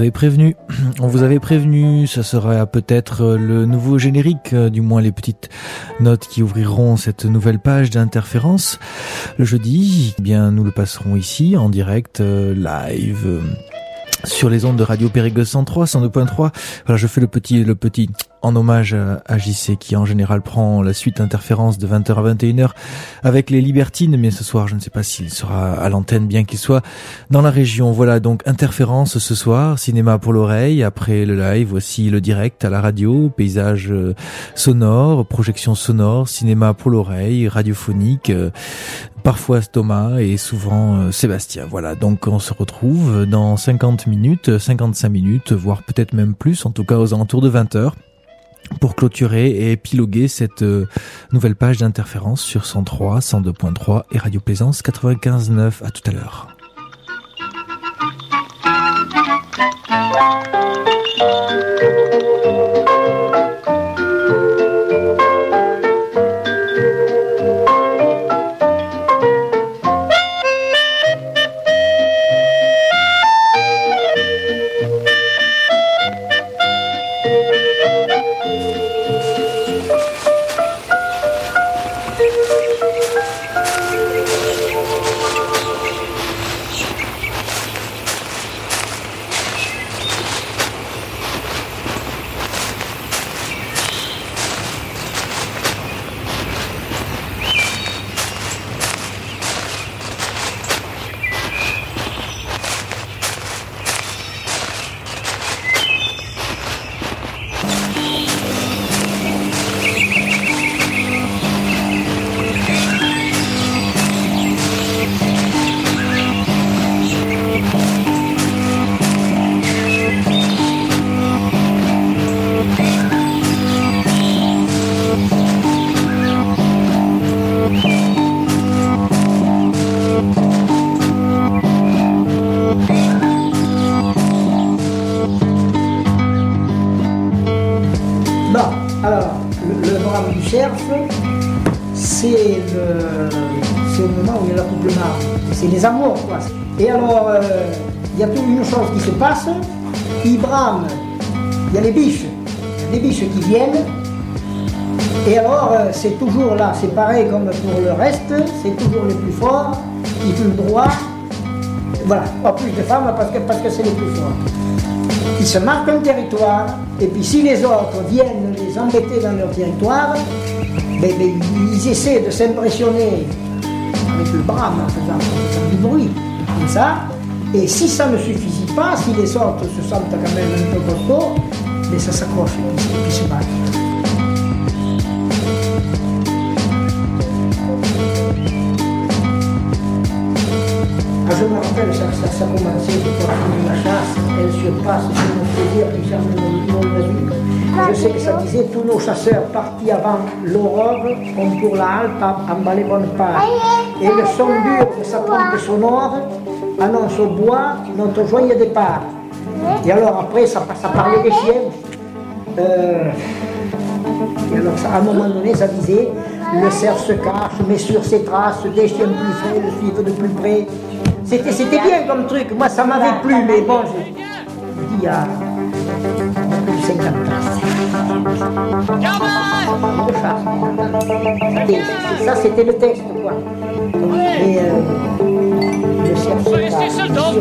Vous avait prévenu, on vous avait prévenu, ça sera peut-être le nouveau générique, euh, du moins les petites notes qui ouvriront cette nouvelle page d'interférence. Le jeudi, eh bien nous le passerons ici en direct, euh, live. euh, sur les ondes de Radio Périgueux 103, 102.3. Voilà, je fais le petit, le petit en hommage à, JC qui en général prend la suite interférence de 20h à 21h avec les Libertines, mais ce soir je ne sais pas s'il sera à l'antenne bien qu'il soit dans la région. Voilà donc interférence ce soir, cinéma pour l'oreille, après le live, voici le direct à la radio, paysage euh, sonore, projection sonore, cinéma pour l'oreille, radiophonique, euh, parfois Thomas et souvent euh, Sébastien. Voilà, donc on se retrouve dans 50 minutes, 55 minutes, voire peut-être même plus, en tout cas aux alentours de 20 heures pour clôturer et épiloguer cette euh, nouvelle page d'interférence sur 103, 102.3 et Radio Plaisance 95.9. À tout à l'heure. C'est le, c'est le moment où il y a l'accouplement. C'est les amours, quoi. Et alors, euh, il y a toute une chose qui se passe. Il brame, il y a les biches, les biches qui viennent. Et alors, euh, c'est toujours là, c'est pareil comme pour le reste, c'est toujours les plus forts qui le droit. Voilà, pas plus de femmes parce que parce que c'est les plus forts. Ils se marquent un territoire, et puis si les autres viennent les embêter dans leur territoire, ben, ben, ils essaient de s'impressionner avec le brame, en faisant, du bruit, comme ça. Et si ça ne suffit pas, si les autres se sentent quand même un peu costauds, ben, ça s'accroche et puis, puis se. Je me rappelle, ça, ça, ça commençait quand la chasse, elle se passe sur mon plaisir, puis ne l'a vu. Je sais que ça disait tous nos chasseurs partis avant l'aurore, comme pour la halte, emballer bonne part. Et le son dur de sa trompe sonore annonce au bois notre joyeux départ. Et alors après, ça, ça parlait des chiens. Euh, et alors, ça, à un moment donné, ça disait le cerf se cache, mais sur ses traces, des chiens plus frais le suivent de plus près. C'était, c'était bien comme truc. Moi, ça m'avait plu, mais bon, je, je dis il y a plus de 50 ans. De chasse. C'était- c'est- ça, c'était le texte, quoi. Et euh, sur dans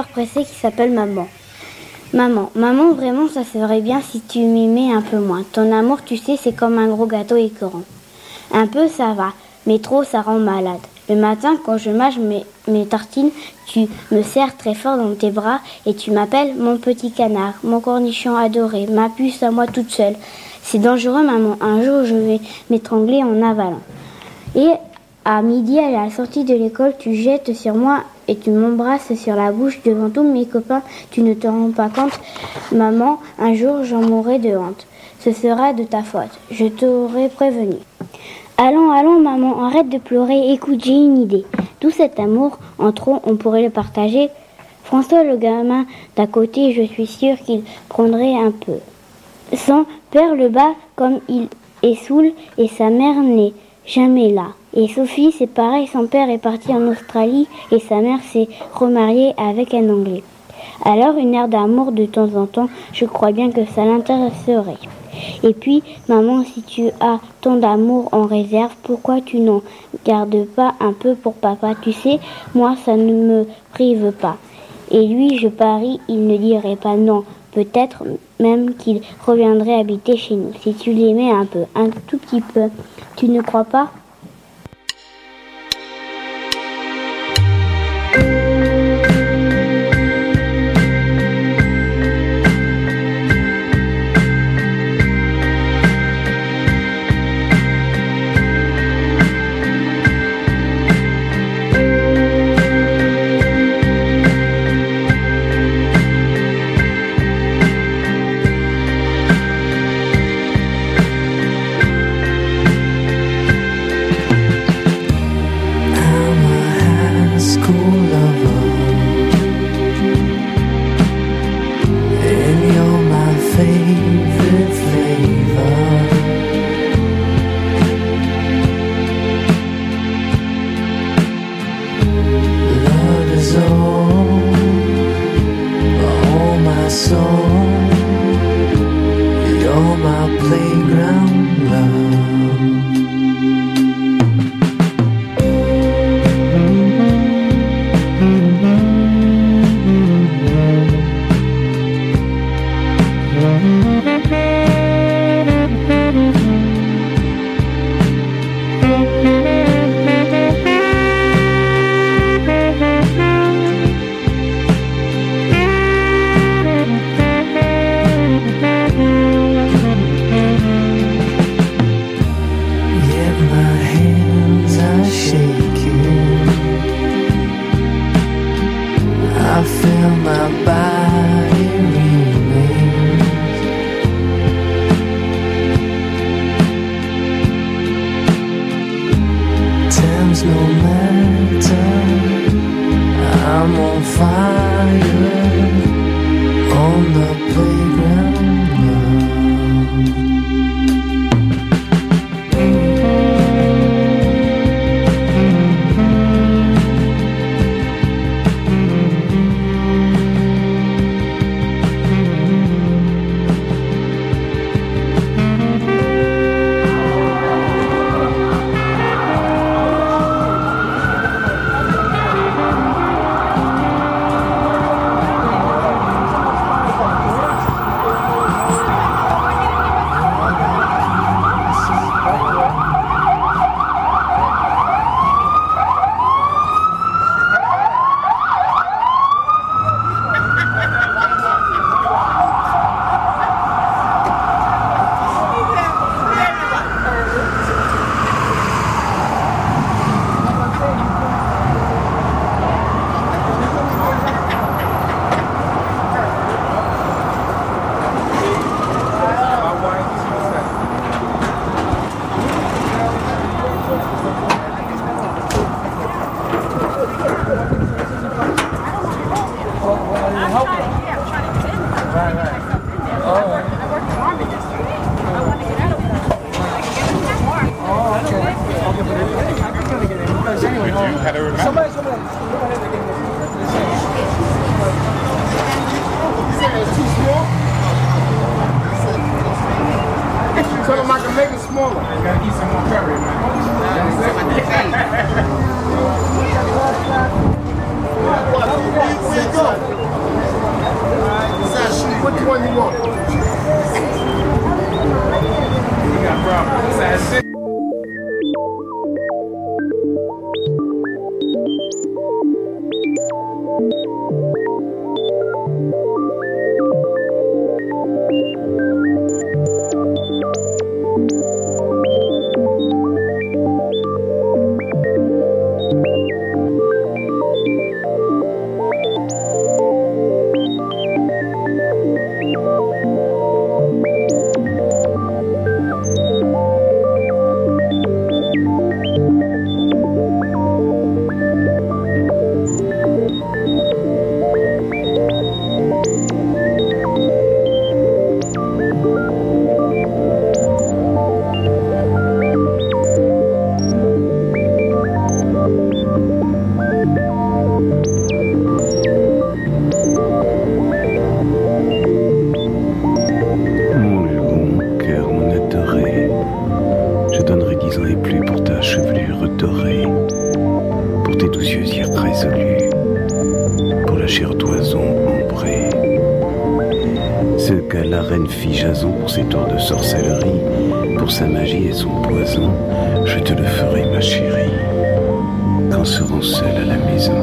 pressée qui s'appelle Maman. Maman, maman, vraiment, ça serait bien si tu m'aimais un peu moins. Ton amour, tu sais, c'est comme un gros gâteau écœurant. Un peu, ça va, mais trop, ça rend malade. Le matin, quand je mange mes, mes tartines, tu me serres très fort dans tes bras et tu m'appelles mon petit canard, mon cornichon adoré, ma puce à moi toute seule. C'est dangereux, maman. Un jour, je vais m'étrangler en avalant. Et à midi, à la sortie de l'école, tu jettes sur moi et tu m'embrasses sur la bouche devant tous mes copains. Tu ne te rends pas compte, maman, un jour j'en mourrai de honte. Ce sera de ta faute. Je t'aurais prévenu. Allons, allons, maman, arrête de pleurer. Écoute, j'ai une idée. Tout cet amour, entre eux, on pourrait le partager. François, le gamin d'à côté, je suis sûre qu'il prendrait un peu. Son père le bat comme il est saoul et sa mère n'est jamais là. Et Sophie, c'est pareil, son père est parti en Australie et sa mère s'est remariée avec un Anglais. Alors une aire d'amour de temps en temps, je crois bien que ça l'intéresserait. Et puis, maman, si tu as tant d'amour en réserve, pourquoi tu n'en gardes pas un peu pour papa? Tu sais, moi, ça ne me prive pas. Et lui, je parie, il ne dirait pas non. Peut-être même qu'il reviendrait habiter chez nous, si tu l'aimais un peu, un tout petit peu. Tu ne crois pas school No matter. I'm on fire chère toison ambrée. Ce qu'à la reine fit Jason pour ses tours de sorcellerie, pour sa magie et son poison, je te le ferai, ma chérie. Quand serons seuls à la maison,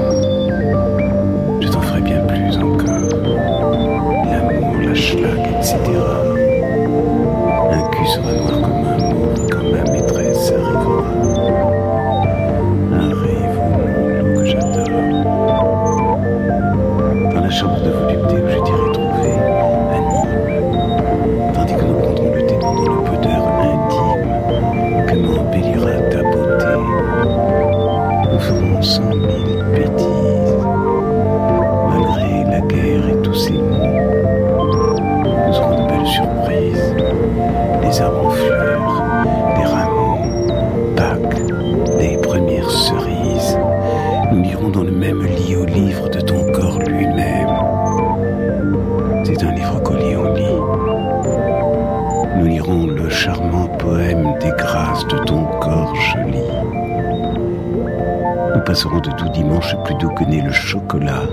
dimanche plus doux que né le chocolat,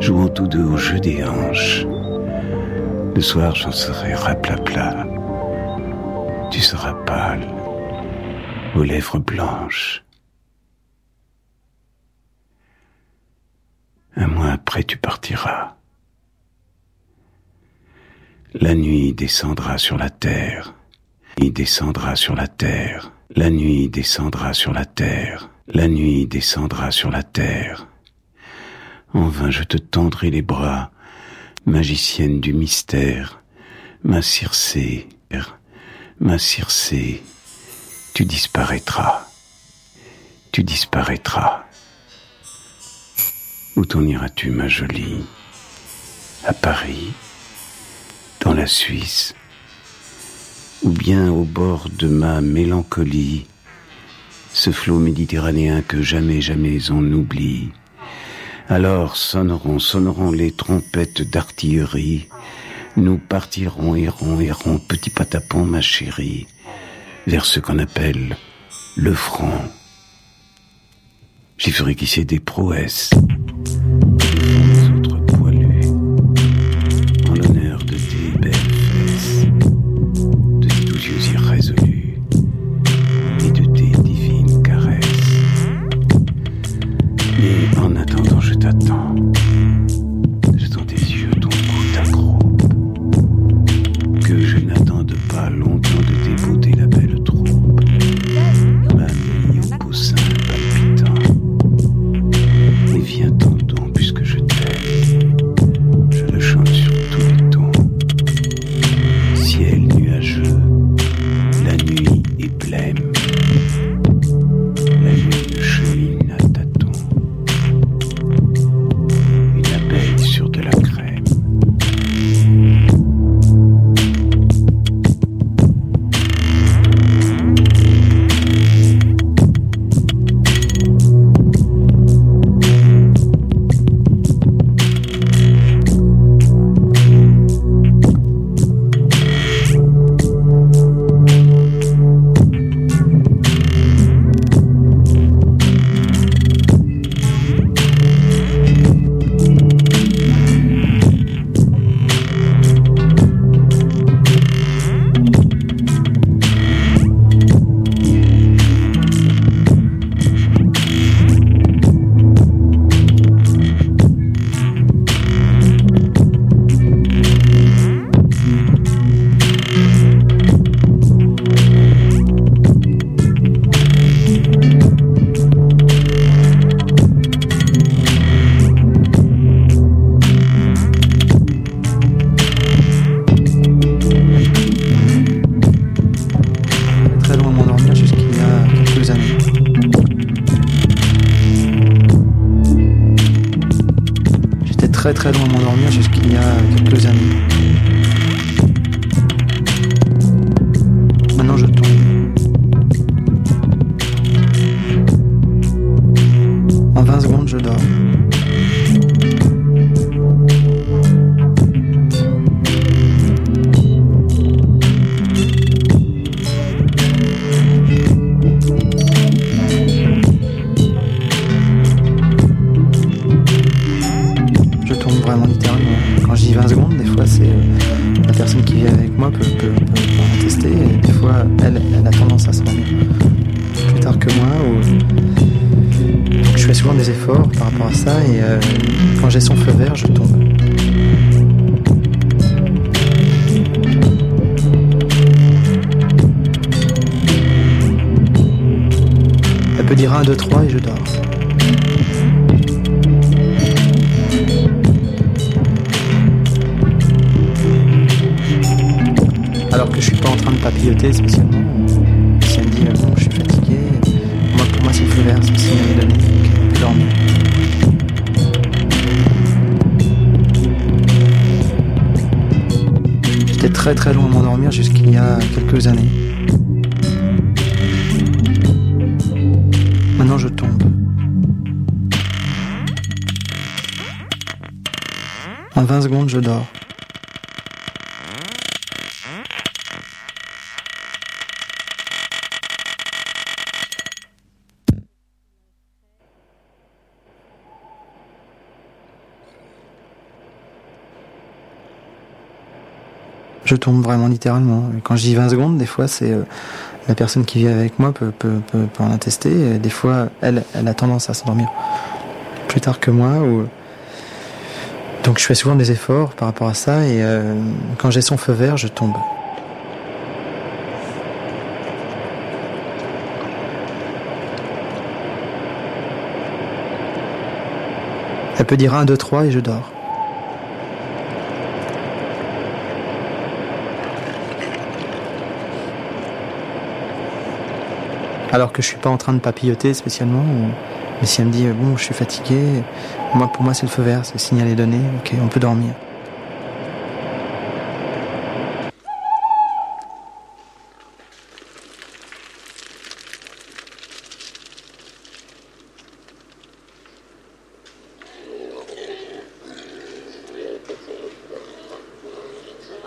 jouant tous deux au jeu des hanches. Le soir, j'en serai raplapla. Tu seras pâle, aux lèvres blanches. Un mois après, tu partiras. La nuit descendra sur la terre. Il descendra sur la terre. La nuit descendra sur la terre. La nuit descendra sur la terre. En vain je te tendrai les bras, magicienne du mystère, ma Circé, ma Circé, tu disparaîtras, tu disparaîtras. Où t'en iras-tu, ma jolie? À Paris? Dans la Suisse? Ou bien au bord de ma mélancolie? Ce flot méditerranéen que jamais, jamais on n'oublie alors sonneront, sonneront les trompettes d'artillerie. Nous partirons, irons, irons, petit patapon, ma chérie, vers ce qu'on appelle le front. J'y ferai qui des prouesses. Très loin de m'endormir jusqu'il y a quelques années. Euh, quand j'ai son feu vert, je tombe. Elle peut dire 1, 2, 3 et je dors. Alors que je suis pas en train de papilloter spécialement. Très très loin à m'endormir jusqu'il y a quelques années. Maintenant je tombe. En 20 secondes je dors. Je tombe vraiment littéralement. Quand je dis 20 secondes, des fois c'est euh, la personne qui vit avec moi peut, en attester. Des fois, elle, elle a tendance à s'endormir plus tard que moi. Donc je fais souvent des efforts par rapport à ça. Et euh, quand j'ai son feu vert, je tombe. Elle peut dire 1, 2, 3 et je dors. Alors que je suis pas en train de papilloter spécialement. Mais si elle me dit euh, bon, je suis fatigué, moi pour moi c'est le feu vert, c'est le signal est donné, ok, on peut dormir.